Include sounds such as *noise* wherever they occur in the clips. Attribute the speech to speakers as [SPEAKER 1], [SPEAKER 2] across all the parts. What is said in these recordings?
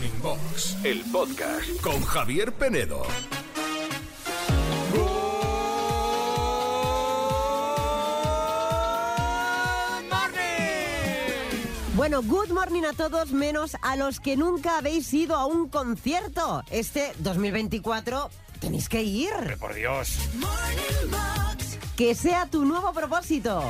[SPEAKER 1] Morning Box, el podcast con Javier Penedo.
[SPEAKER 2] Bueno, good morning a todos, menos a los que nunca habéis ido a un concierto. Este 2024 tenéis que ir.
[SPEAKER 3] Por Dios.
[SPEAKER 2] Que sea tu nuevo propósito.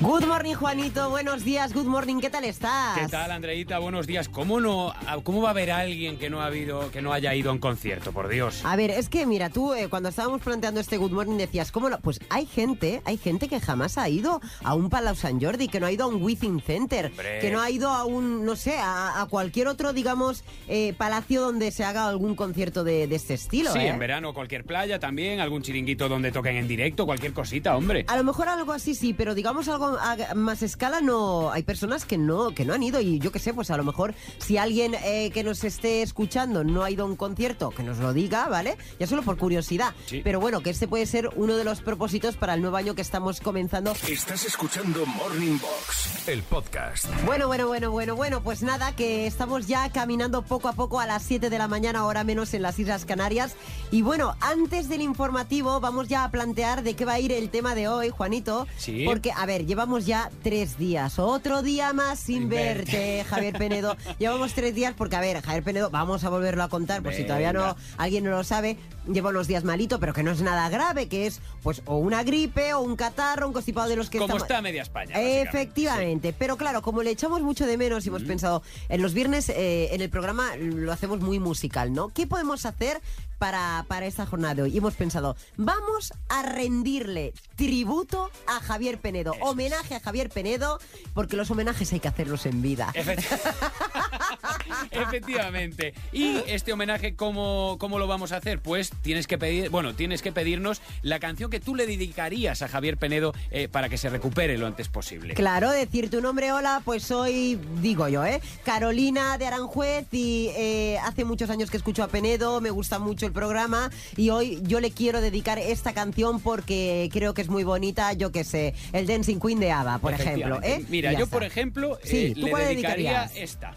[SPEAKER 2] Good morning, Juanito. Buenos días. Good morning. ¿Qué tal estás?
[SPEAKER 3] ¿Qué tal, Andreita? Buenos días. ¿Cómo no, cómo va a haber alguien que no ha habido, que no haya ido a un concierto, por Dios?
[SPEAKER 2] A ver, es que mira, tú eh, cuando estábamos planteando este Good Morning decías, ¿cómo lo? Pues hay gente, hay gente que jamás ha ido a un Palau San Jordi, que no ha ido a un Within Center,
[SPEAKER 3] Hombre.
[SPEAKER 2] que no ha ido a un, no sé, a, a cualquier otro, digamos, eh, palacio donde se haga algún concierto de, de este estilo.
[SPEAKER 3] Sí,
[SPEAKER 2] ¿eh?
[SPEAKER 3] en verano cualquier playa también, algún chiringuito donde toquen en directo, cualquier cosita, hombre.
[SPEAKER 2] A lo mejor algo así sí, pero digamos algo a más escala no. Hay personas que no que no han ido y yo qué sé, pues a lo mejor si alguien eh, que nos esté escuchando no ha ido a un concierto, que nos lo diga, ¿vale? Ya solo por curiosidad.
[SPEAKER 3] Sí.
[SPEAKER 2] Pero bueno, que este puede ser uno de los propósitos para el nuevo año que estamos comenzando.
[SPEAKER 1] Estás escuchando Morning Box, el podcast.
[SPEAKER 2] Bueno, bueno, bueno, bueno, bueno, pues nada, que estamos ya caminando poco a poco a las 7 de la mañana, ahora menos en las Islas Canarias. Y bueno, antes del informativo, vamos ya a plantear de qué va a ir el tema de hoy, Juanito.
[SPEAKER 3] Sí.
[SPEAKER 2] Porque, a ver, llevamos ya tres días, otro día más sin verte. Javier Penedo. *laughs* Llevamos tres días porque, a ver, Javier Penedo, vamos a volverlo a contar, por si todavía no alguien no lo sabe, lleva unos días malito, pero que no es nada grave, que es pues o una gripe o un catarro, un constipado de los que
[SPEAKER 3] Como
[SPEAKER 2] estamos-
[SPEAKER 3] está media España.
[SPEAKER 2] Efectivamente, pero claro, como le echamos mucho de menos y hemos pensado, en los viernes eh, en el programa lo hacemos muy musical, ¿no? ¿Qué podemos hacer para, para esta jornada de hoy? Y hemos pensado, vamos a rendirle tributo a Javier Penedo,
[SPEAKER 3] Eso
[SPEAKER 2] homenaje a Javier Penedo, porque los homenajes hay que hacerlos en vida.
[SPEAKER 3] Efect- *laughs* Efectivamente. Y este homenaje, ¿cómo, ¿cómo lo vamos a hacer? Pues tienes que pedir, bueno, tienes que pedirnos la canción que tú le dedicarías a Javier Penedo eh, para que se recupere lo antes posible.
[SPEAKER 2] Claro, decir tu nombre, hola, pues soy, digo yo, ¿eh? Carolina de Aranjuez y eh, hace muchos años que escucho a Penedo, me gusta mucho el programa y hoy yo le quiero dedicar esta canción porque creo que es muy bonita, yo que sé, el Dancing Queen de ABBA, por ejemplo. ¿eh?
[SPEAKER 3] Mira, yo
[SPEAKER 2] está.
[SPEAKER 3] por ejemplo
[SPEAKER 2] Sí,
[SPEAKER 3] eh,
[SPEAKER 2] ¿tú
[SPEAKER 3] le
[SPEAKER 2] cuál
[SPEAKER 3] dedicaría esta.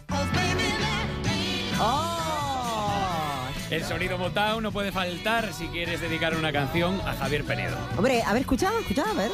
[SPEAKER 2] ¡Oh!
[SPEAKER 3] El sonido Motown no puede faltar si quieres dedicar una canción a Javier Penedo.
[SPEAKER 2] Hombre, a ver, escucha, escucha, a ver.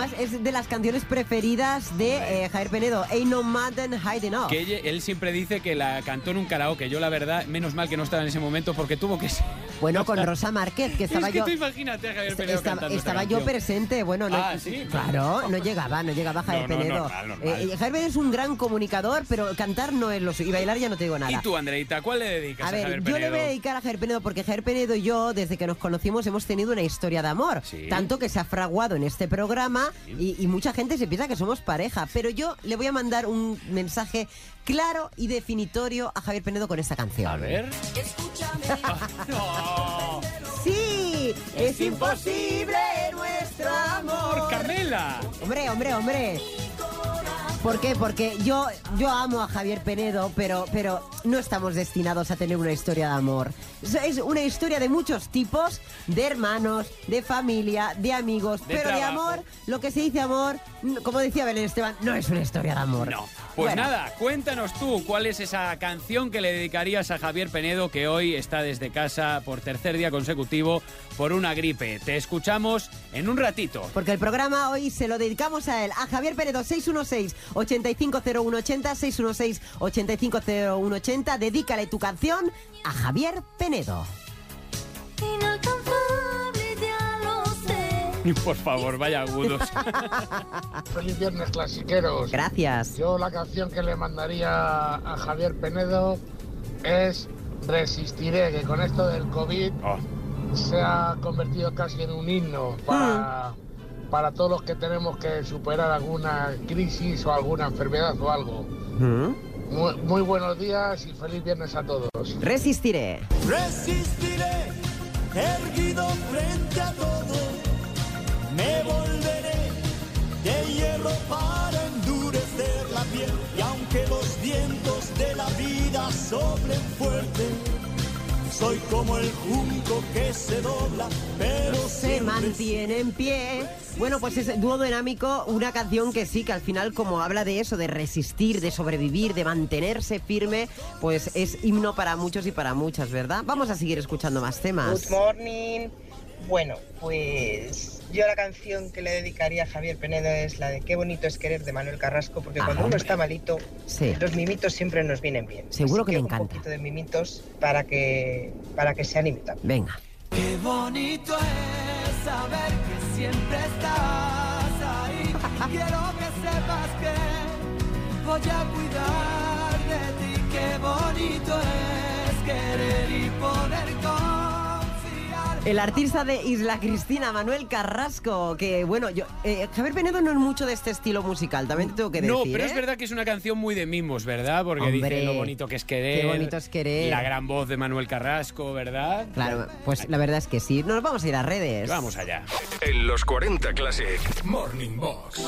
[SPEAKER 2] Además es de las canciones preferidas de eh, Javier Penedo, Ain't No Mountain High Enough.
[SPEAKER 3] Que ella- él siempre dice que la cantó en un karaoke. Yo, la verdad, menos mal que no estaba en ese momento porque tuvo que ser.
[SPEAKER 2] Bueno, *laughs* con Rosa Márquez, que estaba
[SPEAKER 3] es que
[SPEAKER 2] yo...
[SPEAKER 3] tú imagínate a Javier Penedo
[SPEAKER 2] estaba yo presente, bueno, no,
[SPEAKER 3] Ah, ¿sí?
[SPEAKER 2] claro, no llegaba, no llegaba Javier
[SPEAKER 3] No, no,
[SPEAKER 2] Penedo.
[SPEAKER 3] normal, normal.
[SPEAKER 2] Eh, eh, Javier Penedo es un gran comunicador, pero cantar no es lo suyo, y bailar ya no te digo nada.
[SPEAKER 3] ¿Y tú, Andreita, cuál le dedicas
[SPEAKER 2] A
[SPEAKER 3] a,
[SPEAKER 2] ver,
[SPEAKER 3] Javier
[SPEAKER 2] yo
[SPEAKER 3] Penedo?
[SPEAKER 2] le voy a dedicar a Javier Penedo porque Javier Penedo y yo, desde que nos conocimos, hemos tenido una historia de amor.
[SPEAKER 3] Sí.
[SPEAKER 2] Tanto que se ha fraguado en este programa y, y mucha gente se piensa que somos pareja. Pero yo le voy a mandar un mensaje claro y definitorio a Javier Penedo con esta canción.
[SPEAKER 3] A ver. *laughs* no.
[SPEAKER 2] ¡Sí! ¡Es imposible nuestro amor!
[SPEAKER 3] ¡Por Carmela!
[SPEAKER 2] Hombre, hombre, hombre. ¿Por qué? Porque yo, yo amo a Javier Penedo, pero, pero no estamos destinados a tener una historia de amor. Es- una historia de muchos tipos, de hermanos, de familia, de amigos,
[SPEAKER 3] De
[SPEAKER 2] pero de amor, lo que se dice amor, como decía Belén Esteban, no es una historia de amor.
[SPEAKER 3] No. Pues
[SPEAKER 2] Bueno,
[SPEAKER 3] nada, cuéntanos tú cuál es esa canción que le dedicarías a Javier Penedo que hoy está desde casa por tercer día consecutivo por una gripe. Te escuchamos en un ratito.
[SPEAKER 2] Porque el programa hoy se lo dedicamos a él, a Javier Penedo, 616-850180, 616-850180. Dedícale tu canción a Javier Penedo.
[SPEAKER 4] Inalcanzable, ya lo sé. *laughs*
[SPEAKER 3] Por favor, vaya agudos. *laughs*
[SPEAKER 5] Feliz viernes, clasiqueros.
[SPEAKER 2] Gracias.
[SPEAKER 5] Yo la canción que le mandaría a Javier Penedo es Resistiré, que con esto del COVID
[SPEAKER 3] Oh,
[SPEAKER 5] se ha convertido casi en un himno para, para todos los que tenemos que superar alguna crisis o alguna enfermedad o algo. Muy, muy buenos días y feliz viernes a todos.
[SPEAKER 2] Resistiré.
[SPEAKER 6] Resistiré, erguido frente a todo. Me volveré de hierro para endurecer la piel. Y aunque los vientos de la vida soplen fuerte, soy como el junco que se dobla, pero
[SPEAKER 2] Se
[SPEAKER 6] se
[SPEAKER 2] mantiene en pie. Bueno, pues es dúo dinámico, una canción que sí, que al final como habla de eso, de resistir, de sobrevivir, de mantenerse firme, pues es himno para muchos y para muchas, ¿verdad? Vamos a seguir escuchando más temas.
[SPEAKER 7] Good morning. Bueno, pues yo la canción que le dedicaría a Javier Penedo es la de Qué bonito es querer de Manuel Carrasco, porque
[SPEAKER 2] Ah,
[SPEAKER 7] cuando uno está malito,
[SPEAKER 2] Sí.
[SPEAKER 7] los mimitos siempre nos vienen bien.
[SPEAKER 2] Seguro
[SPEAKER 7] Así
[SPEAKER 2] que le
[SPEAKER 7] Un
[SPEAKER 2] encanta.
[SPEAKER 7] poquito de mimitos para que, para que se anime también.
[SPEAKER 2] Venga.
[SPEAKER 6] Qué bonito es saber que siempre estás ahí. *laughs* Quiero que sepas que voy a cuidar de ti. Qué bonito es querer y poder confiar.
[SPEAKER 2] El artista de Isla Cristina, Manuel Carrasco, que bueno, yo eh, Javier Penedo no es mucho de este estilo musical, también te tengo que decir.
[SPEAKER 3] No, pero
[SPEAKER 2] ¿eh?
[SPEAKER 3] es verdad que es una canción muy de mimos, ¿verdad? Porque
[SPEAKER 2] Hombre,
[SPEAKER 3] dice lo bonito que es querer.
[SPEAKER 2] qué bonito es querer.
[SPEAKER 3] La gran voz de Manuel Carrasco, ¿verdad?
[SPEAKER 2] Claro, pues la verdad es que sí. Nos vamos a ir a redes.
[SPEAKER 3] Vamos allá.
[SPEAKER 1] En los 40 Classic Morning Box.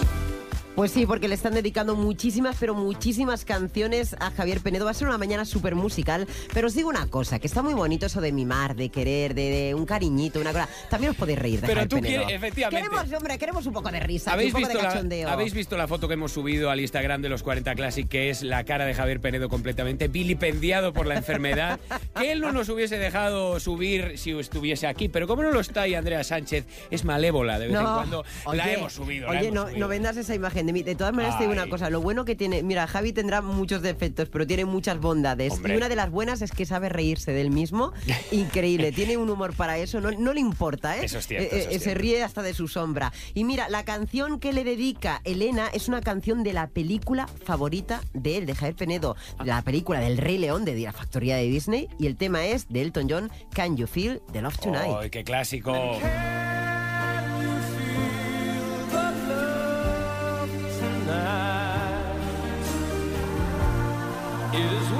[SPEAKER 2] Pues sí, porque le están dedicando muchísimas, pero muchísimas canciones a Javier Penedo. Va a ser una mañana súper musical. Pero os digo una cosa, que está muy bonito eso de mimar, de querer, de, de un cariñito, una cosa. También os podéis reír de
[SPEAKER 3] Pero
[SPEAKER 2] Javier
[SPEAKER 3] tú
[SPEAKER 2] Penedo.
[SPEAKER 3] quieres- efectivamente.
[SPEAKER 2] Queremos, hombre, queremos un poco de risa,
[SPEAKER 3] ¿Habéis
[SPEAKER 2] un poco
[SPEAKER 3] visto,
[SPEAKER 2] de
[SPEAKER 3] la,
[SPEAKER 2] cachondeo.
[SPEAKER 3] ¿Habéis visto la foto que hemos subido al Instagram de los 40 Classic, que es la cara de Javier Penedo completamente vilipendiado por la enfermedad? *laughs* que él no nos hubiese dejado subir si estuviese aquí, pero como no lo está y Andrea Sánchez es malévola de vez en cuando, la
[SPEAKER 2] oye,
[SPEAKER 3] hemos subido. la
[SPEAKER 2] Oye,
[SPEAKER 3] hemos
[SPEAKER 2] no,
[SPEAKER 3] subido.
[SPEAKER 2] no vendas esa imagen de mí. De todas maneras, te digo una cosa. Lo bueno que tiene. Mira, Javi tendrá muchos defectos, pero tiene muchas bondades.
[SPEAKER 3] Hombre.
[SPEAKER 2] Y una de las buenas es que sabe reírse del mismo. *laughs* Increíble. tiene un humor para eso. No, no le importa, ¿eh?
[SPEAKER 3] Eso es cierto,
[SPEAKER 2] Eh,
[SPEAKER 3] eso es
[SPEAKER 2] eh, se
[SPEAKER 3] cierto.
[SPEAKER 2] ríe hasta de su sombra. Y mira, la canción que le dedica Elena es una canción de la película favorita de él, de Javier Penedo. La película del Rey León de la factoría de Disney. Y el tema es de Elton John, Can You Feel the Love Tonight?
[SPEAKER 3] ¡Ay, qué clásico!
[SPEAKER 6] It's.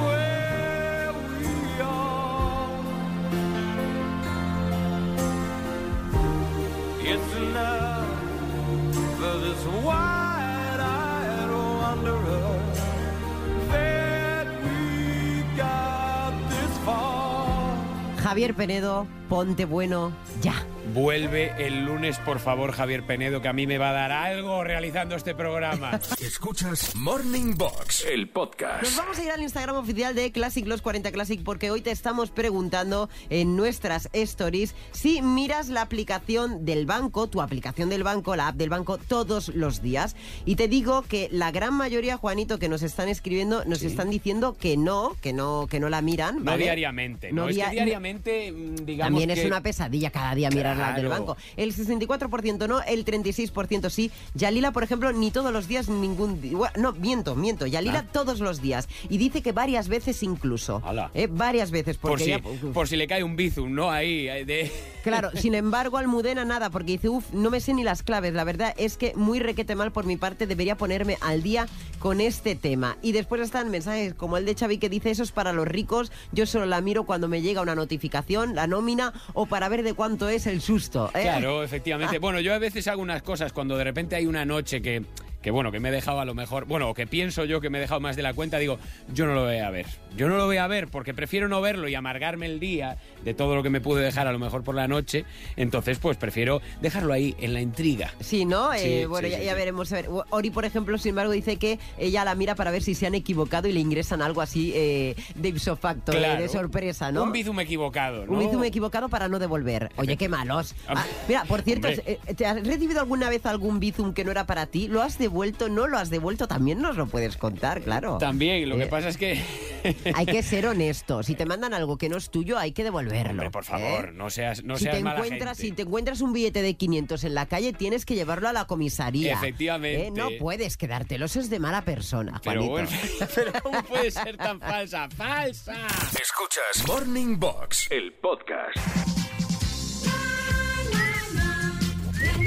[SPEAKER 2] Javier Penedo, ponte bueno ya.
[SPEAKER 3] Vuelve el lunes, por favor, Javier Penedo, que a mí me va a dar algo realizando este programa. *laughs*
[SPEAKER 1] Escuchas Morning Box, el
[SPEAKER 2] Nos
[SPEAKER 1] podcast.
[SPEAKER 2] vamos a ir al Instagram oficial de Classic Los 40 Classic porque hoy te estamos preguntando en nuestras stories si miras la aplicación del banco, tu aplicación del banco, la app del banco, todos los días. Y te digo que la gran mayoría, Juanito, que nos están escribiendo, nos están diciendo que no, que no, que no la miran.
[SPEAKER 3] No diariamente, ¿no?
[SPEAKER 2] No
[SPEAKER 3] es que diariamente, mm, digamos
[SPEAKER 2] También es
[SPEAKER 3] que-
[SPEAKER 2] una pesadilla cada día mirar la del
[SPEAKER 3] Claro.
[SPEAKER 2] banco. El 64% no, el 36% sí. Yalila, por ejemplo, ni todos los días, ningún día. No, miento, miento. Yalila
[SPEAKER 3] Ah.
[SPEAKER 2] todos los días. Y dice que varias veces incluso. Eh, varias veces.
[SPEAKER 3] Por si,
[SPEAKER 2] ella-
[SPEAKER 3] por si le cae un bizum, ¿no? Ahí, de... *laughs*
[SPEAKER 2] Claro, sin embargo, Almudena nada, porque dice, uff, no me sé ni las claves. La verdad es que muy requete mal por mi parte, debería ponerme al día con este tema. Y después están mensajes como el de Xavi que dice, eso es para los ricos, yo solo la miro cuando me llega una notificación, la nómina, o para ver de cuánto es el susto. ¿eh?
[SPEAKER 3] Claro, efectivamente. Bueno, yo a veces hago unas cosas cuando de repente hay una noche que, que bueno, que me he dejado a lo mejor, bueno, o que pienso yo que me he dejado más de la cuenta, digo, yo no lo voy a ver. Yo no lo voy a ver porque prefiero no verlo y amargarme el día de todo lo que me pude dejar a lo mejor por la noche. Entonces, pues prefiero dejarlo ahí en la intriga.
[SPEAKER 2] Sí, ¿no?
[SPEAKER 3] Sí,
[SPEAKER 2] Eh, bueno,
[SPEAKER 3] sí,
[SPEAKER 2] ya,
[SPEAKER 3] sí,
[SPEAKER 2] ya
[SPEAKER 3] sí.
[SPEAKER 2] veremos. a ver. Ori, por ejemplo, sin embargo, dice que ella la mira para ver si se han equivocado y le ingresan algo así eh, de ipso facto, eh,
[SPEAKER 3] Claro.
[SPEAKER 2] de sorpresa, ¿no?
[SPEAKER 3] Un bizum equivocado, ¿no?
[SPEAKER 2] Un bizum equivocado para no devolver. Oye, qué malos.
[SPEAKER 3] Ah,
[SPEAKER 2] mira, por cierto,
[SPEAKER 3] hombre.
[SPEAKER 2] ¿te has recibido alguna vez algún bizum que no era para ti? ¿Lo has devuelto? ¿No lo has devuelto? También nos lo puedes contar, claro.
[SPEAKER 3] También, lo que
[SPEAKER 2] Eh,
[SPEAKER 3] pasa es que... *laughs*
[SPEAKER 2] Hay que ser honesto. Si te mandan algo que no es tuyo, hay que devolverlo.
[SPEAKER 3] Hombre, por favor,
[SPEAKER 2] ¿eh?
[SPEAKER 3] no seas, no
[SPEAKER 2] si
[SPEAKER 3] seas
[SPEAKER 2] te
[SPEAKER 3] mala
[SPEAKER 2] encuentras,
[SPEAKER 3] gente.
[SPEAKER 2] si te encuentras un billete de 500 en la calle, tienes que llevarlo a la comisaría.
[SPEAKER 3] Efectivamente.
[SPEAKER 2] ¿eh? No puedes quedártelo, eso es de mala persona,
[SPEAKER 3] Pero
[SPEAKER 2] Juanito.
[SPEAKER 3] bueno, *laughs* pero ¿cómo puede ser tan falsa? ¡Falsa!
[SPEAKER 1] Escuchas Morning Box, el podcast.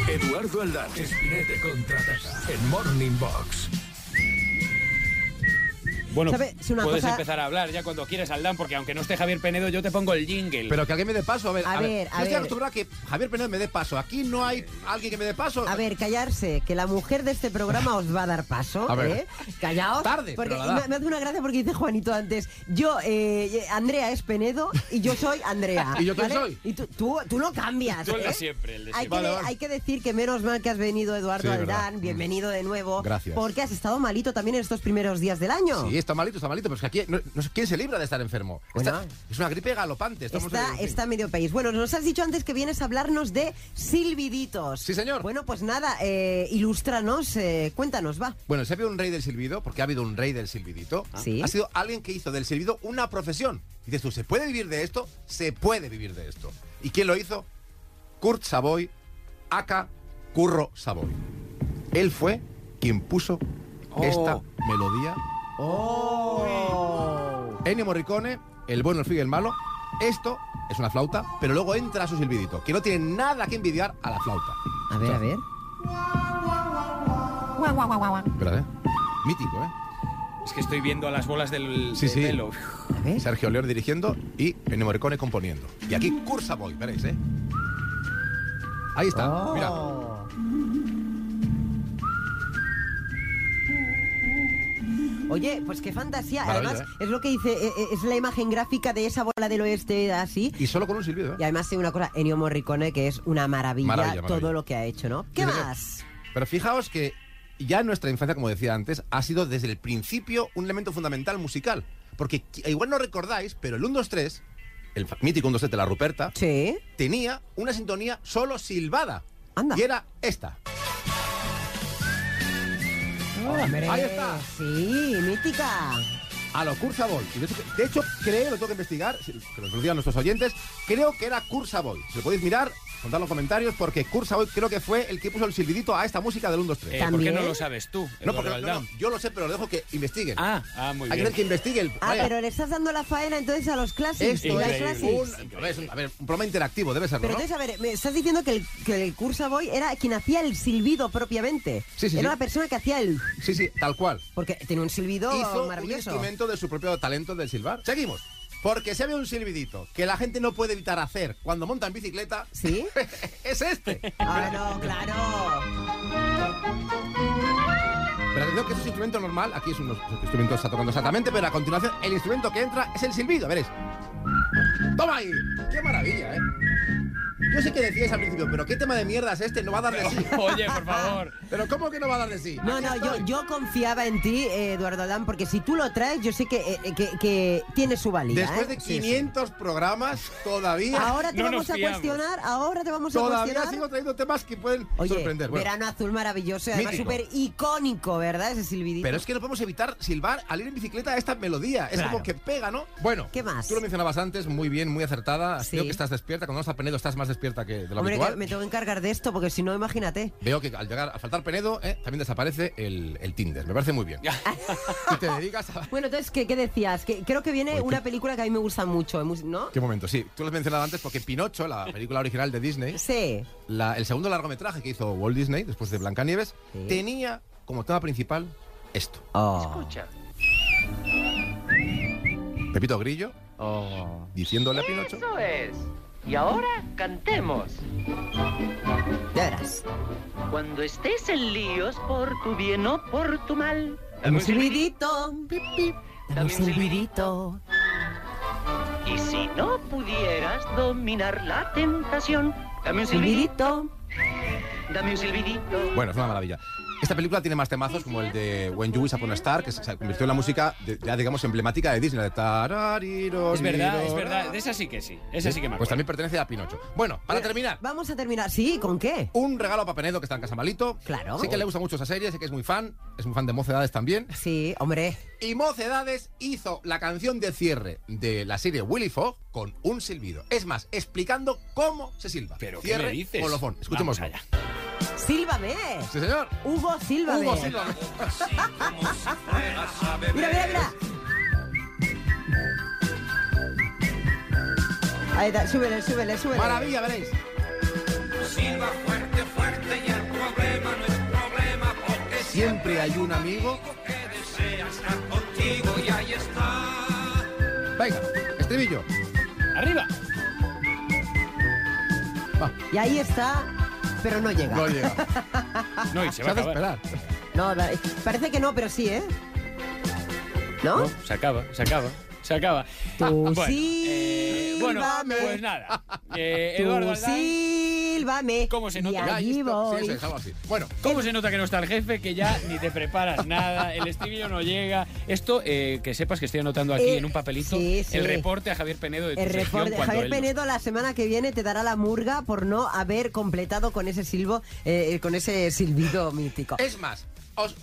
[SPEAKER 1] Eduardo Aldán, Espinete contraataca en Morning Box.
[SPEAKER 3] Bueno, puedes
[SPEAKER 2] cosa-
[SPEAKER 3] empezar a hablar ya cuando quieres, Aldán, porque aunque no esté Javier Penedo, yo te pongo el jingle.
[SPEAKER 8] Pero que alguien me dé paso, a ver.
[SPEAKER 2] A ver, a
[SPEAKER 8] yo estoy
[SPEAKER 2] ver.
[SPEAKER 8] acostumbrado a que Javier Penedo me dé paso. Aquí no hay alguien que me dé paso.
[SPEAKER 2] A ver, callarse, que la mujer de este programa os va a dar paso,
[SPEAKER 8] A ver.
[SPEAKER 2] ¿eh? Callaos.
[SPEAKER 8] Tarde,
[SPEAKER 2] porque
[SPEAKER 8] pero la da.
[SPEAKER 2] me, me hace una gracia porque dice Juanito antes, yo, eh, Andrea es Penedo y yo soy Andrea. *laughs*
[SPEAKER 8] ¿Y yo quién
[SPEAKER 2] ¿vale?
[SPEAKER 8] soy?
[SPEAKER 2] Y tú, tú, tú no cambias,
[SPEAKER 3] Tú el de
[SPEAKER 2] ¿eh?
[SPEAKER 3] siempre, el de
[SPEAKER 2] hay,
[SPEAKER 3] siempre.
[SPEAKER 2] que,
[SPEAKER 8] Vale, vale.
[SPEAKER 2] hay que decir que menos mal que has venido, Eduardo
[SPEAKER 8] Sí, es verdad.
[SPEAKER 2] Aldán, bienvenido de nuevo.
[SPEAKER 8] Gracias.
[SPEAKER 2] Porque has estado malito también en estos primeros días del año.
[SPEAKER 8] Sí, está malito, está malito, pero es que aquí no, no sé quién se libra de estar enfermo.
[SPEAKER 2] Bueno.
[SPEAKER 8] Es una gripe galopante. Estamos
[SPEAKER 2] Está,
[SPEAKER 8] en-
[SPEAKER 2] está medio país. Bueno, nos has dicho antes que vienes a hablarnos de silbiditos.
[SPEAKER 8] Sí, señor.
[SPEAKER 2] Bueno, pues nada, eh, ilústranos, eh, cuéntanos, va.
[SPEAKER 8] Bueno, ha habido un rey del silbido, porque ha habido un rey del silbidito,
[SPEAKER 2] Sí.
[SPEAKER 8] ha sido alguien que hizo del silbido una profesión. Dices tú, ¿se puede vivir de esto? Se puede vivir de esto. ¿Y quién lo hizo? Kurt Savoy, aka Curro Savoy. Él fue quien puso esta melodía. Ennio Morricone, el bueno, el feo y el malo. Esto es una flauta, pero luego entra su silbidito, que no tiene nada que envidiar a la flauta.
[SPEAKER 2] A ver, a ver.
[SPEAKER 8] Espera, ¿eh? Mítico, ¿eh?
[SPEAKER 3] Es que estoy viendo a las bolas del,
[SPEAKER 8] Sí,
[SPEAKER 3] del
[SPEAKER 8] sí.
[SPEAKER 3] pelo.
[SPEAKER 2] A ver.
[SPEAKER 8] Sergio León dirigiendo y Ennio Morricone componiendo. Y aquí Cursa Boy, veréis, ¿eh? Ahí está,
[SPEAKER 2] Oh. Oye, pues qué fantasía.
[SPEAKER 8] Maravilla,
[SPEAKER 2] Además, es lo que dice, eh, eh, es la imagen gráfica de esa bola del oeste así.
[SPEAKER 8] Y solo con un silbido, ¿eh?
[SPEAKER 2] Y además hay una cosa, Ennio Morricone, que es una maravilla,
[SPEAKER 8] Maravilla,
[SPEAKER 2] todo
[SPEAKER 8] maravilla.
[SPEAKER 2] lo que ha hecho, ¿no? ¿Qué
[SPEAKER 8] Sí,
[SPEAKER 2] más?
[SPEAKER 8] Pero fijaos que ya nuestra infancia, como decía antes, ha sido desde el principio un elemento fundamental musical. Porque igual no recordáis, pero el 1, 2, 3, el mítico 1, 2, 3 de la Ruperta,
[SPEAKER 2] Sí.
[SPEAKER 8] tenía una sintonía solo silbada.
[SPEAKER 2] Anda.
[SPEAKER 8] Y era esta.
[SPEAKER 2] Hombre,
[SPEAKER 8] Ahí está.
[SPEAKER 2] Sí, mítica.
[SPEAKER 8] A lo Cursa Boy. Y de, hecho, creo, lo tengo que investigar, que lo digan nuestros oyentes, creo que era Cursa Boy. Si lo podéis mirar, contad los comentarios, porque Cursa Boy creo que fue el que puso el silbidito a esta música del 1, 2, 3.
[SPEAKER 3] Eh, ¿Por qué no lo sabes tú?
[SPEAKER 8] no, porque no, yo lo sé, pero lo dejo que investiguen.
[SPEAKER 3] Ah, ah, muy
[SPEAKER 8] Hay que
[SPEAKER 3] bien.
[SPEAKER 8] ver que investigue el.
[SPEAKER 2] Ah,
[SPEAKER 8] vaya,
[SPEAKER 2] pero le estás dando la faena entonces a los clásicos.
[SPEAKER 8] Esto es un, a ver, un- a ver, un programa interactivo, debe serlo,
[SPEAKER 2] Pero
[SPEAKER 8] ¿no?
[SPEAKER 2] entonces, a ver, me estás diciendo que el, que el Cursa Boy era quien hacía el silbido propiamente.
[SPEAKER 8] Sí, sí,
[SPEAKER 2] Era
[SPEAKER 8] sí.
[SPEAKER 2] la persona que hacía el...
[SPEAKER 8] Sí, sí, tal cual.
[SPEAKER 2] Porque tenía un silbido
[SPEAKER 8] Hizo un
[SPEAKER 2] maravilloso.
[SPEAKER 8] instrumento de su propio talento del silbar. Seguimos. Porque si había un silbidito que la gente no puede evitar hacer cuando monta en bicicleta,
[SPEAKER 2] ¿Sí? *laughs*
[SPEAKER 8] es este.
[SPEAKER 2] Ah, no, claro.
[SPEAKER 8] Pero atención que es un instrumento normal, aquí es un instrumento que está tocando exactamente, pero a continuación el instrumento que entra es el silbido, veréis. ¡Toma ahí! ¡Qué maravilla, eh! Yo sé que decíais al principio, pero ¿qué tema de mierda es este? No va a dar de sí. *laughs*
[SPEAKER 3] Oye, por favor. *laughs*
[SPEAKER 8] ¿Pero cómo que no va a dar de sí?
[SPEAKER 2] No,
[SPEAKER 8] Aquí
[SPEAKER 2] no, yo,
[SPEAKER 8] estoy.
[SPEAKER 2] yo confiaba en ti, eh, Eduardo Adán, porque si tú lo traes, yo sé que, eh, que, que tiene su valía.
[SPEAKER 8] Después
[SPEAKER 2] ¿eh?
[SPEAKER 8] de
[SPEAKER 2] Sí, sí.
[SPEAKER 8] 500 programas, todavía...
[SPEAKER 2] Ahora te
[SPEAKER 3] No
[SPEAKER 2] vamos
[SPEAKER 3] nos
[SPEAKER 2] a
[SPEAKER 3] fiamos.
[SPEAKER 2] cuestionar, ahora te vamos a
[SPEAKER 8] Todavía
[SPEAKER 2] cuestionar.
[SPEAKER 8] sigo trayendo temas que pueden
[SPEAKER 2] Oye,
[SPEAKER 8] sorprender. Bueno,
[SPEAKER 2] verano azul maravilloso además súper icónico, ¿verdad? Ese silbidito.
[SPEAKER 8] pero es que no podemos evitar silbar al ir en bicicleta a esta melodía. Es
[SPEAKER 2] Claro.
[SPEAKER 8] como que pega, ¿no? Bueno,
[SPEAKER 2] ¿Qué más?
[SPEAKER 8] Tú lo mencionabas antes, muy bien, muy acertada.
[SPEAKER 2] Sí.
[SPEAKER 8] Veo que estás despierta. Cuando no está Penedo, estás más despierta que de lo
[SPEAKER 2] Hombre,
[SPEAKER 8] habitual.
[SPEAKER 2] que me tengo que encargar de esto, porque si no, imagínate.
[SPEAKER 8] Veo que al llegar a faltar Penedo, eh, también desaparece el, el Tinder. Me parece muy bien. *laughs* y te dedicas a.
[SPEAKER 2] Bueno, entonces, ¿qué, qué decías? Que creo que viene
[SPEAKER 8] Oye,
[SPEAKER 2] una
[SPEAKER 8] qué-
[SPEAKER 2] película que a mí me gusta mucho, ¿no?
[SPEAKER 8] ¿Qué momento? Sí, tú lo has mencionado antes porque Pinocho, la película original de Disney,
[SPEAKER 2] Sí.
[SPEAKER 8] la- el segundo largometraje que hizo Walt Disney después de Blancanieves,
[SPEAKER 2] Sí.
[SPEAKER 8] tenía como tema principal esto.
[SPEAKER 2] Oh.
[SPEAKER 8] Pepito Grillo diciéndole a Pinocho.
[SPEAKER 9] Eso es. Y ahora cantemos.
[SPEAKER 2] Ya verás.
[SPEAKER 9] Cuando estés en líos por tu bien o por tu mal.
[SPEAKER 2] Dame un silbidito. Pip, pip. Dame un silbidito.
[SPEAKER 9] Y si no pudieras dominar la tentación, dame un Silbidito. dame un silbidito.
[SPEAKER 8] Bueno, es una maravilla. Esta película tiene más temazos como el de When You Wish Upon a Star, que se convirtió en la música de- ya, digamos, emblemática de Disney. De tarariro,
[SPEAKER 3] Es verdad, es verdad. De esa sí que sí. Esa sí que me
[SPEAKER 8] Pues
[SPEAKER 3] acuerdo.
[SPEAKER 8] también pertenece a Pinocho. Bueno, para terminar,
[SPEAKER 2] Vamos a terminar. Sí, ¿con qué?
[SPEAKER 8] un regalo a Papenedo que está en casa malito.
[SPEAKER 2] Claro.
[SPEAKER 8] Sí que le gusta mucho esa serie, sé que es muy fan, es muy fan de Mocedades también.
[SPEAKER 2] Sí, hombre.
[SPEAKER 8] Y Mocedades hizo la canción de cierre de la serie Willy Fogg con un silbido. Es más, explicando cómo se silba.
[SPEAKER 3] Pero, ¿qué me dices?
[SPEAKER 8] colofón. Escuchemos
[SPEAKER 3] Vamos allá.
[SPEAKER 2] Sílvame.
[SPEAKER 8] Sí, señor.
[SPEAKER 2] Hugo Sílvame.
[SPEAKER 8] Hugo Silva.
[SPEAKER 2] Mira, mira, mira. Ahí está, súbele, súbele, súbele.
[SPEAKER 8] Maravilla, veréis. Siempre hay un amigo
[SPEAKER 10] desea estar contigo y ahí está.
[SPEAKER 8] Venga, estribillo.
[SPEAKER 3] ¡Arriba!
[SPEAKER 2] Y ahí está, pero no llega.
[SPEAKER 8] No llega.
[SPEAKER 3] No, y se va a acabar.
[SPEAKER 8] esperar.
[SPEAKER 2] No, da- parece que no, pero sí, ¿eh? ¿No?
[SPEAKER 3] No, se acaba, se acaba, se acaba.
[SPEAKER 2] Tú
[SPEAKER 3] Bueno, eh, bueno,
[SPEAKER 2] sílvame.
[SPEAKER 3] pues nada. Eh,
[SPEAKER 2] Tú
[SPEAKER 3] Eduardo Aldán, ¿Cómo se nota?
[SPEAKER 2] Y allí
[SPEAKER 8] sí,
[SPEAKER 2] voy.
[SPEAKER 8] eso algo así. Bueno,
[SPEAKER 3] ¿Cómo se nota que no está el jefe? Que ya ni te preparas nada, el estribillo no llega. Esto, eh, que sepas que estoy anotando aquí
[SPEAKER 2] Eh,
[SPEAKER 3] en un papelito
[SPEAKER 2] sí, sí.
[SPEAKER 3] el reporte a Javier Penedo de tu
[SPEAKER 2] El reporte. Javier
[SPEAKER 3] él-
[SPEAKER 2] Penedo la semana que viene te dará la murga por no haber completado con ese silbo, eh, con ese silbido mítico.
[SPEAKER 8] es más, os,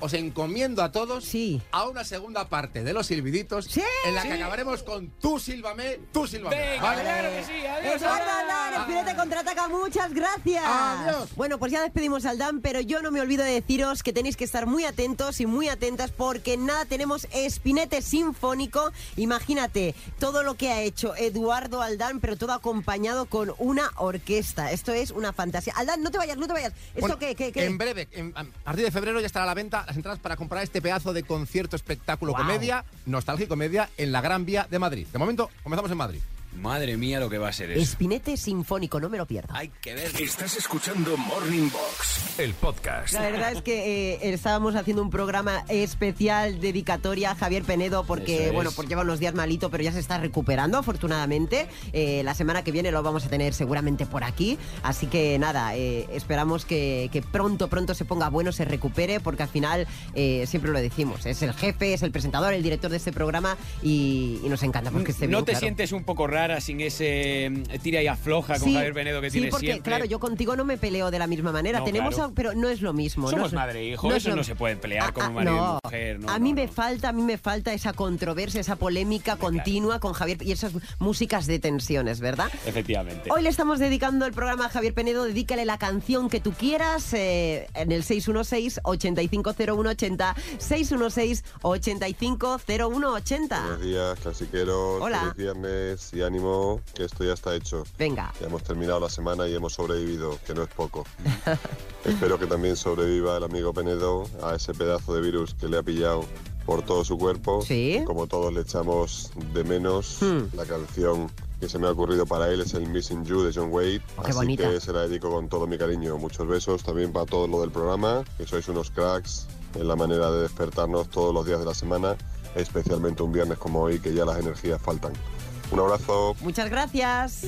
[SPEAKER 8] os- encomiendo a todos
[SPEAKER 2] Sí.
[SPEAKER 8] a una segunda parte de los silbiditos
[SPEAKER 2] Sí.
[SPEAKER 8] en la que
[SPEAKER 3] Sí.
[SPEAKER 8] acabaremos con tú sílvame, tú sílvame.
[SPEAKER 3] Venga,
[SPEAKER 8] ¿vale?
[SPEAKER 3] claro que sí, adiós.
[SPEAKER 2] Eduardo
[SPEAKER 3] Aldán.
[SPEAKER 2] Aldán, Espírate contraataca, muchas gracias.
[SPEAKER 8] Adiós.
[SPEAKER 2] Bueno, pues ya despedimos al Dan, pero yo no me olvido de deciros que tenéis que estar muy atentos y muy atentas porque nada, tenemos Espinete Sinfónico. Imagínate todo lo que ha hecho Eduardo Aldán, pero todo acompañado con una orquesta. Esto es una fantasía. Aldán, no te vayas, no te vayas. ¿Esto
[SPEAKER 8] Bueno,
[SPEAKER 2] qué, qué, qué?
[SPEAKER 8] En breve, en- a partir de febrero ya estará a la venta las entradas para comprar este pedazo de concierto, espectáculo, comedia, nostalgia y comedia en la Gran Vía de Madrid. De momento, comenzamos en Madrid.
[SPEAKER 3] Madre mía lo que va a ser eso.
[SPEAKER 2] Espinete Sinfónico, no me lo pierdas.
[SPEAKER 3] Hay que ver.
[SPEAKER 1] Estás escuchando Morning Box, el podcast.
[SPEAKER 2] La verdad es que eh, estábamos haciendo un programa especial dedicatoria a Javier Penedo porque,
[SPEAKER 3] es.
[SPEAKER 2] bueno, pues lleva unos días malito, pero ya se está recuperando afortunadamente. Eh, la semana que viene lo vamos a tener seguramente por aquí. Así que nada, eh, esperamos que, que pronto, pronto se ponga bueno, se recupere, porque al final siempre siempre lo decimos, es el jefe, es el presentador, el director de este programa y, y nos encanta porque esté
[SPEAKER 3] ¿No
[SPEAKER 2] bien,
[SPEAKER 3] te
[SPEAKER 2] claro.
[SPEAKER 3] sientes un poco sin ese mm, tira y afloja con
[SPEAKER 2] Sí,
[SPEAKER 3] Javier Penedo que
[SPEAKER 2] sí,
[SPEAKER 3] tienes
[SPEAKER 2] porque
[SPEAKER 3] siempre?
[SPEAKER 2] claro, yo contigo no me peleo de la misma manera.
[SPEAKER 3] No,
[SPEAKER 2] Tenemos,
[SPEAKER 3] claro.
[SPEAKER 2] a- pero no es lo mismo. no
[SPEAKER 3] Somos madre e hijo,
[SPEAKER 2] es
[SPEAKER 3] eso
[SPEAKER 2] lo-
[SPEAKER 3] no se puede pelear
[SPEAKER 2] Ah,
[SPEAKER 3] como
[SPEAKER 2] ah,
[SPEAKER 3] marido
[SPEAKER 2] no.
[SPEAKER 3] y mujer. no,
[SPEAKER 2] a mí
[SPEAKER 3] no.
[SPEAKER 2] me falta, a mí me falta esa controversia, esa polémica continua con Javier y esas músicas de tensiones, ¿verdad?
[SPEAKER 3] Efectivamente.
[SPEAKER 2] Hoy le estamos dedicando el programa a Javier Penedo. Dedícale la canción que tú quieras eh, en el 616-850180. 616-850180.
[SPEAKER 11] Buenos días, clasiqueros.
[SPEAKER 2] Hola.
[SPEAKER 11] Feliz viernes y ánimo, que esto ya está hecho.
[SPEAKER 2] Venga.
[SPEAKER 11] Ya hemos terminado la semana y hemos sobrevivido, que no es poco. *laughs* Espero que también sobreviva el amigo Penedo a ese pedazo de virus que le ha pillado por todo su cuerpo.
[SPEAKER 2] Sí.
[SPEAKER 11] Como todos le echamos de menos,
[SPEAKER 2] Hmm.
[SPEAKER 11] la canción que se me ha ocurrido para él es el Missing You de John Wade.
[SPEAKER 2] Oh, qué
[SPEAKER 11] Así
[SPEAKER 2] bonita.
[SPEAKER 11] que se la dedico con todo mi cariño. Muchos besos también para todo lo del programa, que sois unos cracks en la manera de despertarnos todos los días de la semana, especialmente un viernes como hoy, que ya las energías faltan. Un abrazo.
[SPEAKER 2] Muchas gracias.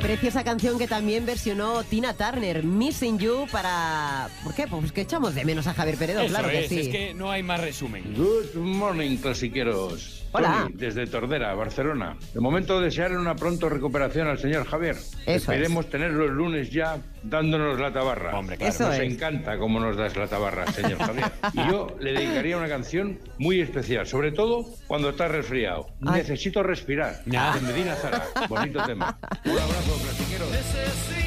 [SPEAKER 2] Preciosa canción que también versionó Tina Turner, Missing You, para... ¿Por qué? Pues que echamos de menos a Javier Peredo,
[SPEAKER 3] Eso
[SPEAKER 2] claro que
[SPEAKER 3] es,
[SPEAKER 2] sí.
[SPEAKER 3] es que no hay más resumen.
[SPEAKER 12] Good morning, clasiqueros.
[SPEAKER 2] Hola.
[SPEAKER 12] Tony, desde Tordera, Barcelona. De momento, desear una pronto recuperación al señor Javier.
[SPEAKER 2] Eso
[SPEAKER 12] Esperemos tenerlo el lunes ya dándonos la tabarra.
[SPEAKER 3] Hombre,
[SPEAKER 2] claro. Eso
[SPEAKER 12] Nos
[SPEAKER 2] es.
[SPEAKER 12] encanta cómo nos das la tabarra, señor Javier. *laughs* Y yo le dedicaría una canción muy especial, sobre todo cuando está resfriado.
[SPEAKER 2] Ay.
[SPEAKER 12] Necesito respirar.
[SPEAKER 3] Ya.
[SPEAKER 12] De Medina Zara. Bonito tema. Un abrazo, clasiqueros.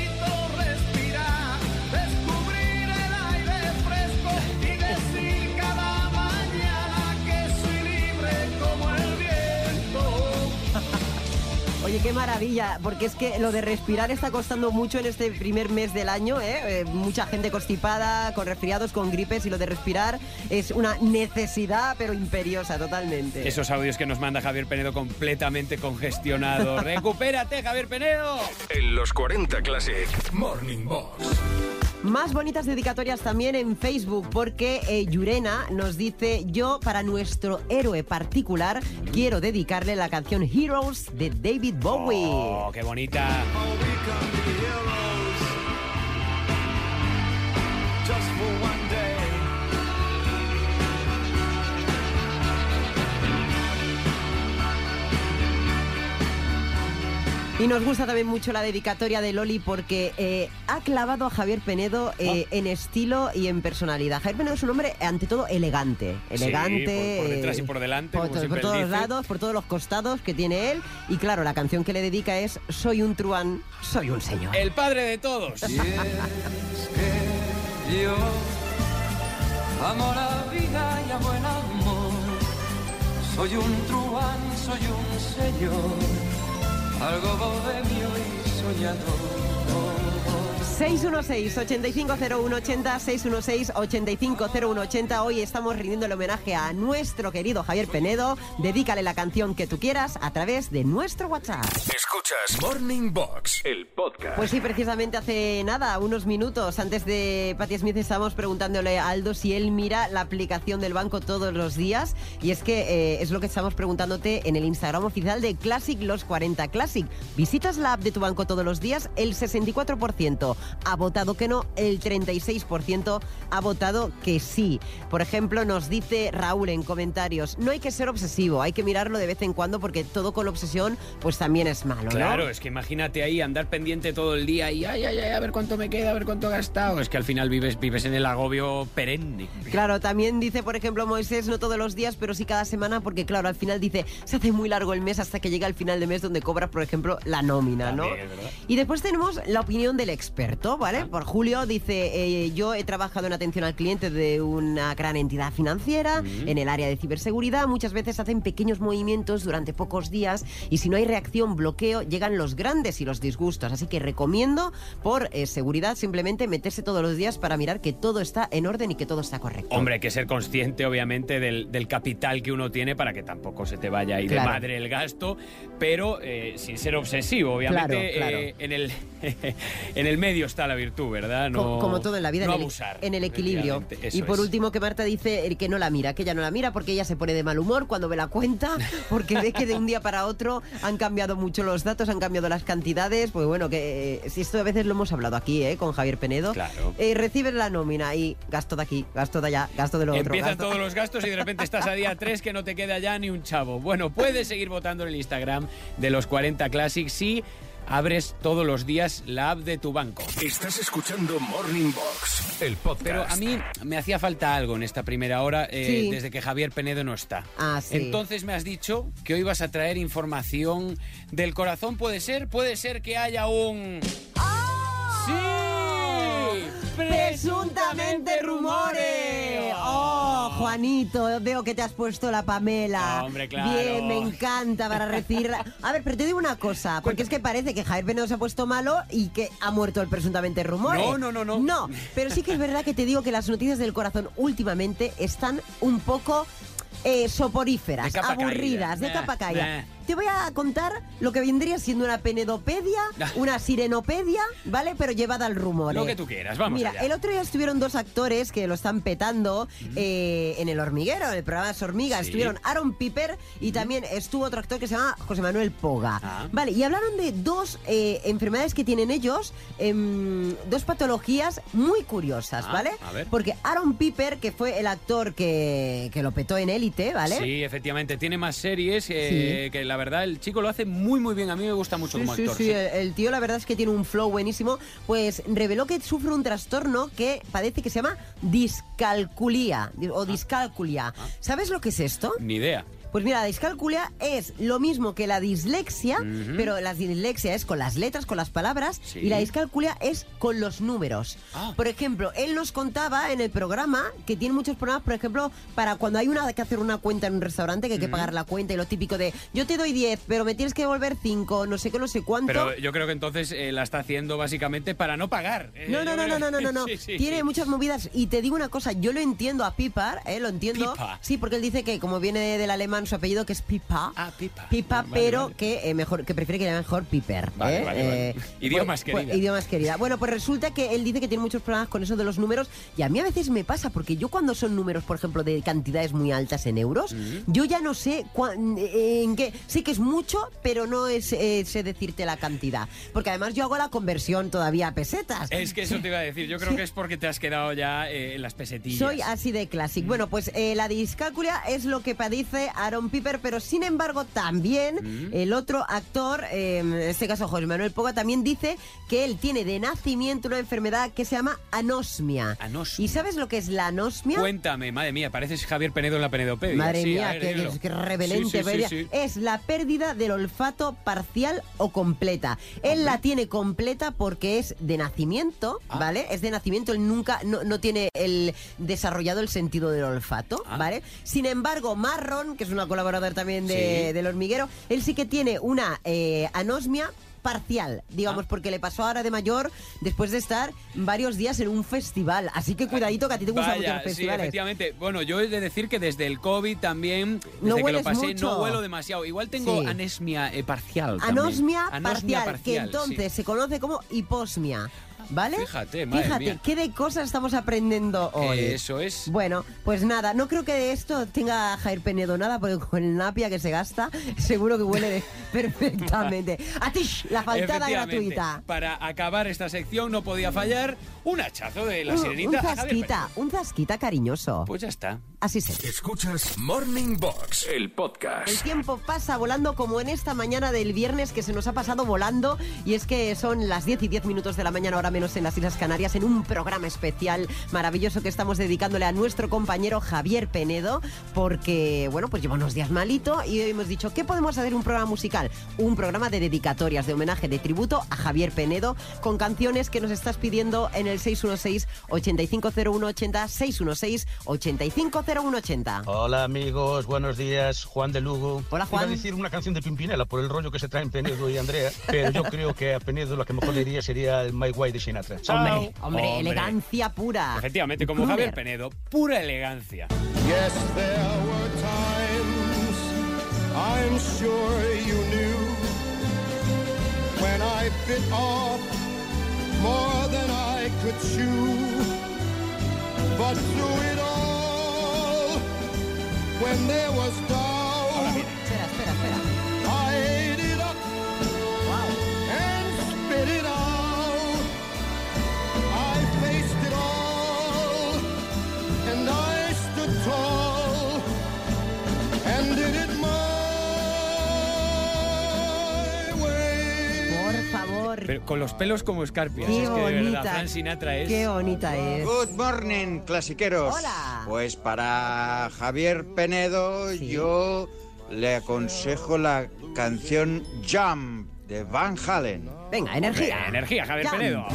[SPEAKER 2] Oye, qué maravilla, porque es que lo de respirar está costando mucho en este primer mes del año, ¿eh? Eh, mucha gente constipada, con resfriados, con gripes, y lo de respirar es una necesidad, pero imperiosa totalmente.
[SPEAKER 3] Esos audios que nos manda Javier Penedo completamente congestionado. *laughs* ¡Recupérate, Javier Penedo!
[SPEAKER 1] En los 40 Classic Morning Box.
[SPEAKER 2] Más bonitas dedicatorias también en Facebook, porque eh, Yurena nos dice, yo para nuestro héroe particular quiero dedicarle la canción Heroes de David Bowie.
[SPEAKER 3] ¡Oh, qué bonita!
[SPEAKER 2] Y nos gusta también mucho la dedicatoria de Loli porque eh, ha clavado a Javier Penedo eh,
[SPEAKER 3] Ah.
[SPEAKER 2] en estilo y en personalidad. Javier Penedo es un hombre, ante todo, elegante. Elegante.
[SPEAKER 3] por- por detrás y por delante,
[SPEAKER 2] Por, todos
[SPEAKER 3] dice.
[SPEAKER 2] lados, por todos los costados que tiene él. Y claro, la canción que le dedica es Soy un truán, soy un señor.
[SPEAKER 3] El padre de todos.
[SPEAKER 10] Y es que yo amo la vida y amo el amor. Soy un truán, soy un señor, algo bohemio y soñador.
[SPEAKER 2] 616-850180, 616-850180. Hoy estamos rindiendo el homenaje a nuestro querido Javier Penedo. Dedícale la canción que tú quieras a través de nuestro WhatsApp.
[SPEAKER 1] Escuchas Morning Box, el podcast.
[SPEAKER 2] Pues sí, precisamente hace nada, unos minutos antes de Patti Smith estábamos preguntándole a Aldo si él mira la aplicación del banco todos los días. Y es que eh, es lo que estamos preguntándote en el Instagram oficial de Classic Los 40 Classic. ¿Visitas la app de tu banco todos los días? El 64% ha votado que no, el 36% ha votado que sí. Por ejemplo, nos dice Raúl en comentarios, no hay que ser obsesivo, hay que mirarlo de vez en cuando porque todo con obsesión pues también es malo, ¿no?
[SPEAKER 3] Claro, es que imagínate ahí andar pendiente todo el día y ay, ay, ay, a ver cuánto me queda, a ver cuánto he gastado. Es que al final vives, vives en el agobio perenne.
[SPEAKER 2] Claro, también dice, por ejemplo, Moisés, no todos los días, pero sí cada semana, porque claro, al final dice, se hace muy largo el mes hasta que llega el final de mes donde cobras, por ejemplo, la nómina, ¿no? Y después tenemos la opinión del experto, ¿vale? Por Julio dice, eh, yo he trabajado en atención al cliente de una gran entidad financiera,
[SPEAKER 3] Mm.
[SPEAKER 2] en el área de ciberseguridad, muchas veces hacen pequeños movimientos durante pocos días y si no hay reacción, bloqueo, llegan los grandes y los disgustos. Así que recomiendo, por eh, seguridad, simplemente meterse todos los días para mirar que todo está en orden y que todo está correcto.
[SPEAKER 3] Hombre, hay que ser consciente, obviamente, del, del capital que uno tiene para que tampoco se te vaya ahí
[SPEAKER 2] Claro.
[SPEAKER 3] de madre el gasto, pero eh, sin ser obsesivo, obviamente.
[SPEAKER 2] Claro, claro.
[SPEAKER 3] eh, en, el, *laughs* en el medio está la virtud, ¿verdad? No,
[SPEAKER 2] Co- como todo en la vida,
[SPEAKER 3] no
[SPEAKER 2] en, el,
[SPEAKER 3] abusar.
[SPEAKER 2] en el equilibrio. Y por
[SPEAKER 3] es.
[SPEAKER 2] último, que Marta dice que no la mira, que ella no la mira porque ella se pone de mal humor cuando ve la cuenta, *laughs* porque ve que de un día para otro han cambiado mucho los datos, han cambiado las cantidades. Pues bueno, que eh, si esto a veces lo hemos hablado aquí, ¿eh? con Javier Penedo.
[SPEAKER 3] Claro.
[SPEAKER 2] Eh, recibes la nómina y gasto de aquí, gasto de allá, gasto de lo otro.
[SPEAKER 3] Empiezan todos los gastos y de repente estás a día 3 que no te queda ya ni un chavo. Bueno, puedes seguir votando en el Instagram de los 40 Classics si abres todos los días la app de tu banco.
[SPEAKER 1] Estás escuchando Morning Box, el podcast.
[SPEAKER 3] Pero a mí me hacía falta algo en esta primera hora eh,
[SPEAKER 2] Sí.
[SPEAKER 3] desde que Javier Penedo no está.
[SPEAKER 2] Ah, sí.
[SPEAKER 3] Entonces me has dicho que hoy vas a traer información del corazón. ¿Puede ser? ¿Puede ser que haya un... ¡Sí!
[SPEAKER 2] Presuntamente rumores. Juanito, veo que te has puesto la Pamela.
[SPEAKER 3] Hombre, claro.
[SPEAKER 2] Bien, me encanta para recibirla. A ver, pero te digo una cosa, porque es que parece que Javier Penedo se ha puesto malo y que ha muerto el presuntamente rumores.
[SPEAKER 3] No, no, no, no.
[SPEAKER 2] No, pero sí que es verdad que te digo que las noticias del corazón últimamente están un poco eh, soporíferas,
[SPEAKER 3] De
[SPEAKER 2] aburridas,
[SPEAKER 3] caída.
[SPEAKER 2] de capa caída. Te voy a contar lo que vendría siendo una penedopedia, una sirenopedia, ¿vale? Pero llevada al rumor.
[SPEAKER 3] Lo que tú quieras, vamos
[SPEAKER 2] Mira,
[SPEAKER 3] allá.
[SPEAKER 2] el otro día estuvieron dos actores que lo están petando eh, en El Hormiguero, en el programa Las Hormigas.
[SPEAKER 3] Sí.
[SPEAKER 2] Estuvieron Aaron Piper y también estuvo otro actor que se llama José Manuel Poga.
[SPEAKER 3] Ah.
[SPEAKER 2] Vale, y hablaron de dos eh, enfermedades que tienen ellos, em, dos patologías muy curiosas,
[SPEAKER 3] Ah,
[SPEAKER 2] ¿vale?
[SPEAKER 3] a ver.
[SPEAKER 2] Porque Aaron Piper, que fue el actor que, que lo petó en Élite, ¿vale?
[SPEAKER 3] Sí, efectivamente, tiene más series eh, que la verdad el chico lo hace muy muy bien. A mí me gusta mucho
[SPEAKER 2] Sí,
[SPEAKER 3] como actor.
[SPEAKER 2] sí,
[SPEAKER 3] sí.
[SPEAKER 2] El, tío la verdad es que tiene un flow buenísimo. Pues reveló que sufre un trastorno que padece que se llama discalculia di-
[SPEAKER 3] Ah.
[SPEAKER 2] o discalculia. ¿Sabes lo que es esto?
[SPEAKER 3] Ni idea.
[SPEAKER 2] Pues mira, la discalculia es lo mismo que la dislexia, pero la dislexia es con las letras, con las palabras,
[SPEAKER 3] Sí.
[SPEAKER 2] y la discalculia es con los números.
[SPEAKER 3] Ah.
[SPEAKER 2] Por ejemplo, él nos contaba en el programa que tiene muchos problemas, por ejemplo, para cuando hay una que hacer una cuenta en un restaurante, que hay que pagar la cuenta y lo típico de yo te doy 10, pero me tienes que devolver 5, no sé qué, no sé cuánto.
[SPEAKER 3] Pero yo creo que entonces eh, la está haciendo básicamente para no pagar. Eh,
[SPEAKER 2] No, no, no, no, no, no, no, no. *laughs*
[SPEAKER 3] Sí, sí,
[SPEAKER 2] Tiene muchas movidas y te digo una cosa, yo lo entiendo a Pipar, ¿eh? Lo entiendo.
[SPEAKER 3] Pipa.
[SPEAKER 2] Sí, porque él dice que como viene del alemán su apellido que es Pipa.
[SPEAKER 3] Ah, pipa.
[SPEAKER 2] Pipa,
[SPEAKER 3] Vale,
[SPEAKER 2] pero
[SPEAKER 3] vale.
[SPEAKER 2] que eh, mejor que prefiere que le llamen mejor Piper.
[SPEAKER 3] Vale,
[SPEAKER 2] ¿eh? Eh,
[SPEAKER 3] Idiomas
[SPEAKER 2] pues- pues, idiomas querida. Bueno, pues resulta que él dice que tiene muchos problemas con eso de los números y a mí a veces me pasa porque yo cuando son números, por ejemplo, de cantidades muy altas en euros, yo ya no sé cuán- eh, en qué. Sé que es mucho, pero no es, eh, sé decirte la cantidad. Porque además yo hago la conversión todavía a pesetas.
[SPEAKER 3] Es que eso te iba a decir. Yo creo que es porque te has quedado ya en las pesetillas.
[SPEAKER 2] Soy así de clásico.
[SPEAKER 3] Mm.
[SPEAKER 2] Bueno, pues la discalculia es lo que padece Aaron Piper, pero sin embargo también
[SPEAKER 3] Mm.
[SPEAKER 2] el otro actor, eh, en este caso José Manuel Poga, también dice que él tiene de nacimiento una enfermedad que se llama anosmia.
[SPEAKER 3] Anosmia.
[SPEAKER 2] ¿Y sabes lo que es la anosmia?
[SPEAKER 3] Cuéntame, madre mía, pareces Javier Penedo en la Penedopedia.
[SPEAKER 2] Madre
[SPEAKER 3] Sí,
[SPEAKER 2] mía, qué, qué revelente.
[SPEAKER 3] Sí, sí.
[SPEAKER 2] Es la pérdida del olfato parcial o completa. Él la tiene completa porque es de nacimiento,
[SPEAKER 3] Ah.
[SPEAKER 2] ¿vale? Es de nacimiento, él nunca, no, no tiene el desarrollado el sentido del olfato,
[SPEAKER 3] Ah.
[SPEAKER 2] ¿vale? Sin embargo, Marron, que es un una colaboradora también de,
[SPEAKER 3] Sí.
[SPEAKER 2] del hormiguero. Él sí que tiene una eh, anosmia parcial, digamos,
[SPEAKER 3] Ah.
[SPEAKER 2] porque le pasó ahora de mayor después de estar varios días en un festival. Así que cuidadito que a ti te mucho
[SPEAKER 3] Vaya,
[SPEAKER 2] los
[SPEAKER 3] sí,
[SPEAKER 2] festivales.
[SPEAKER 3] efectivamente. Bueno, yo he de decir que desde el COVID también, desde
[SPEAKER 2] No
[SPEAKER 3] que lo pasé,
[SPEAKER 2] mucho.
[SPEAKER 3] no huelo demasiado. Igual tengo
[SPEAKER 2] Sí.
[SPEAKER 3] anesmia eh, parcial.
[SPEAKER 2] Anosmia,
[SPEAKER 3] Anosmia
[SPEAKER 2] parcial, que entonces
[SPEAKER 3] sí.
[SPEAKER 2] se conoce como hiposmia. ¿Vale?
[SPEAKER 3] Fíjate, madre
[SPEAKER 2] Fíjate,
[SPEAKER 3] mía.
[SPEAKER 2] qué de cosas estamos aprendiendo hoy.
[SPEAKER 3] Eso es.
[SPEAKER 2] Bueno, pues nada, no creo que de esto tenga Jair Penedo nada, porque con el napia que se gasta, *laughs* seguro que huele de- *laughs* perfectamente. A ti, la faltada gratuita.
[SPEAKER 3] Para acabar esta sección no podía fallar un hachazo de la
[SPEAKER 2] Un-
[SPEAKER 3] sirenita.
[SPEAKER 2] Un zasquita, un zasquita cariñoso.
[SPEAKER 3] Pues ya está.
[SPEAKER 2] Así se.
[SPEAKER 1] Escuchas Morning Box, el podcast.
[SPEAKER 2] El tiempo pasa volando como en esta mañana del viernes que se nos ha pasado volando y es que son las 10 y 10 minutos de la mañana, ahora menos en las Islas Canarias, en un programa especial maravilloso que estamos dedicándole a nuestro compañero Javier Penedo porque, bueno, pues lleva unos días malito y hoy hemos dicho, ¿qué podemos hacer un programa musical? Un programa de dedicatorias, de homenaje, de tributo a Javier Penedo con canciones que nos estás pidiendo en el 616-850180, 616-850180.
[SPEAKER 13] Hola amigos, buenos días, Juan de Lugo.
[SPEAKER 2] Hola, Juan.
[SPEAKER 13] Iba a decir una canción de Pimpinela por el rollo que se traen Penedo y Andrea, pero yo creo que a Penedo lo que mejor le iría sería el My Way de Sinatra. Chao.
[SPEAKER 2] Hombre, hombre, elegancia pura.
[SPEAKER 3] Efectivamente, como
[SPEAKER 2] Kruger.
[SPEAKER 3] Javier Penedo, pura elegancia.
[SPEAKER 6] Yes, there were times I'm sure you knew when I bit off more than I could chew. But through it all, when there was doubt,
[SPEAKER 3] Pero con los pelos como escarpias.
[SPEAKER 2] Qué
[SPEAKER 3] es que de verdad,
[SPEAKER 2] bonita.
[SPEAKER 3] Fran Sinatra es.
[SPEAKER 2] Qué bonita es.
[SPEAKER 14] Good morning, clasiqueros.
[SPEAKER 2] Hola.
[SPEAKER 14] Pues para Javier Penedo yo le aconsejo la canción Jump de Van Halen.
[SPEAKER 2] Venga, energía.
[SPEAKER 3] Venga, energía, Javier. Penedo.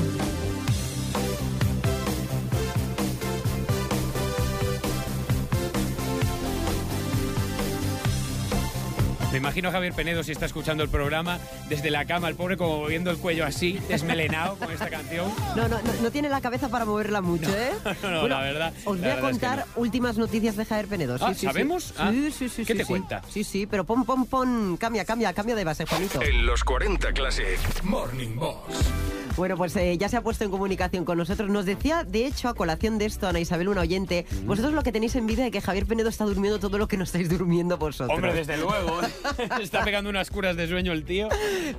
[SPEAKER 3] Imagino a Javier Penedo, si está escuchando el programa, desde la cama, el pobre como moviendo el cuello así, desmelenado con esta canción.
[SPEAKER 2] No, no, no, no tiene la cabeza para moverla mucho, ¿eh? *laughs*
[SPEAKER 3] No, no,
[SPEAKER 2] Bueno,
[SPEAKER 3] la verdad.
[SPEAKER 2] Os voy a
[SPEAKER 3] verdad es que
[SPEAKER 2] contar últimas noticias de Javier Penedo. Sí,
[SPEAKER 3] Ah,
[SPEAKER 2] sí, sí.
[SPEAKER 3] ¿sabemos? Ah,
[SPEAKER 2] Sí, sí, sí.
[SPEAKER 3] ¿qué
[SPEAKER 2] sí,
[SPEAKER 3] te
[SPEAKER 2] sí.
[SPEAKER 3] cuenta?
[SPEAKER 2] Sí, sí, pero pon, pon, pon. Cambia, cambia, cambia de base, Juanito.
[SPEAKER 1] En los 40 Classic Morning Box.
[SPEAKER 2] Bueno, pues eh, ya se ha puesto en comunicación con nosotros. Nos decía, de hecho, a colación de esto, Ana Isabel, una oyente, vosotros lo que tenéis envidia de que Javier Penedo está durmiendo todo lo que no estáis durmiendo vosotros.
[SPEAKER 3] Hombre, desde luego. *laughs* Está pegando unas curas de sueño el tío.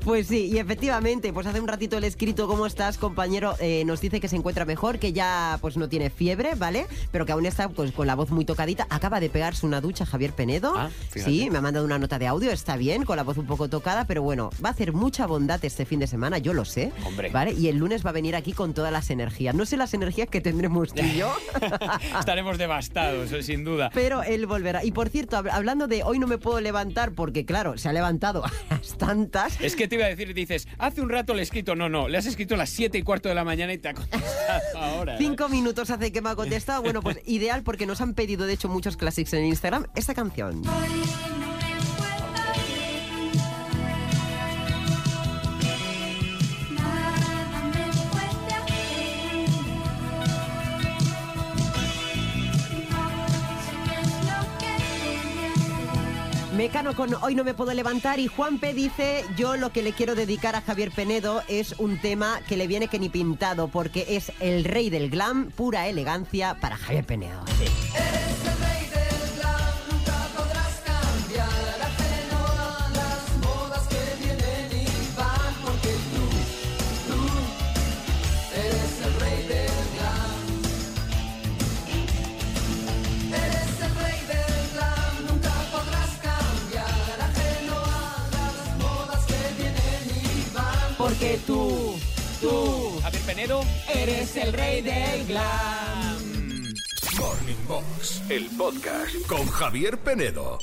[SPEAKER 2] Pues sí, y efectivamente, pues hace un ratito el escrito, ¿cómo estás, compañero? Eh, nos dice que se encuentra mejor, que ya pues no tiene fiebre, ¿vale? Pero que aún está pues con la voz muy tocadita. Acaba de pegarse una ducha Javier Penedo.
[SPEAKER 3] Ah,
[SPEAKER 2] sí, me ha mandado una nota de audio, está bien, con la voz un poco tocada, pero bueno, va a hacer mucha bondad este fin de semana, yo lo sé.
[SPEAKER 3] Hombre.
[SPEAKER 2] ¿Vale? Y el lunes va a venir aquí con todas las energías. No sé las energías que tendremos tú y yo. *laughs*
[SPEAKER 3] Estaremos devastados, eh, sin duda.
[SPEAKER 2] Pero él volverá. Y por cierto, hab- hablando de hoy no me puedo levantar porque, claro, se ha levantado *laughs* a las tantas.
[SPEAKER 3] Es que te iba a decir, dices, hace un rato le he escrito, no, no, le has escrito a las 7 y cuarto de la mañana y te ha contestado *laughs* ahora.
[SPEAKER 2] Cinco minutos hace que me ha contestado. Bueno, pues ideal porque nos han pedido, de hecho, muchos classics en Instagram esta canción. Mecano con Hoy no me puedo levantar y Juanpe dice, yo lo que le quiero dedicar a Javier Penedo es un tema que le viene que ni pintado porque es el rey del glam, pura elegancia para Javier Penedo. Tú, tú
[SPEAKER 3] Javier Penedo,
[SPEAKER 2] eres el rey del
[SPEAKER 3] glam.
[SPEAKER 1] Morning Box, el podcast con Javier Penedo.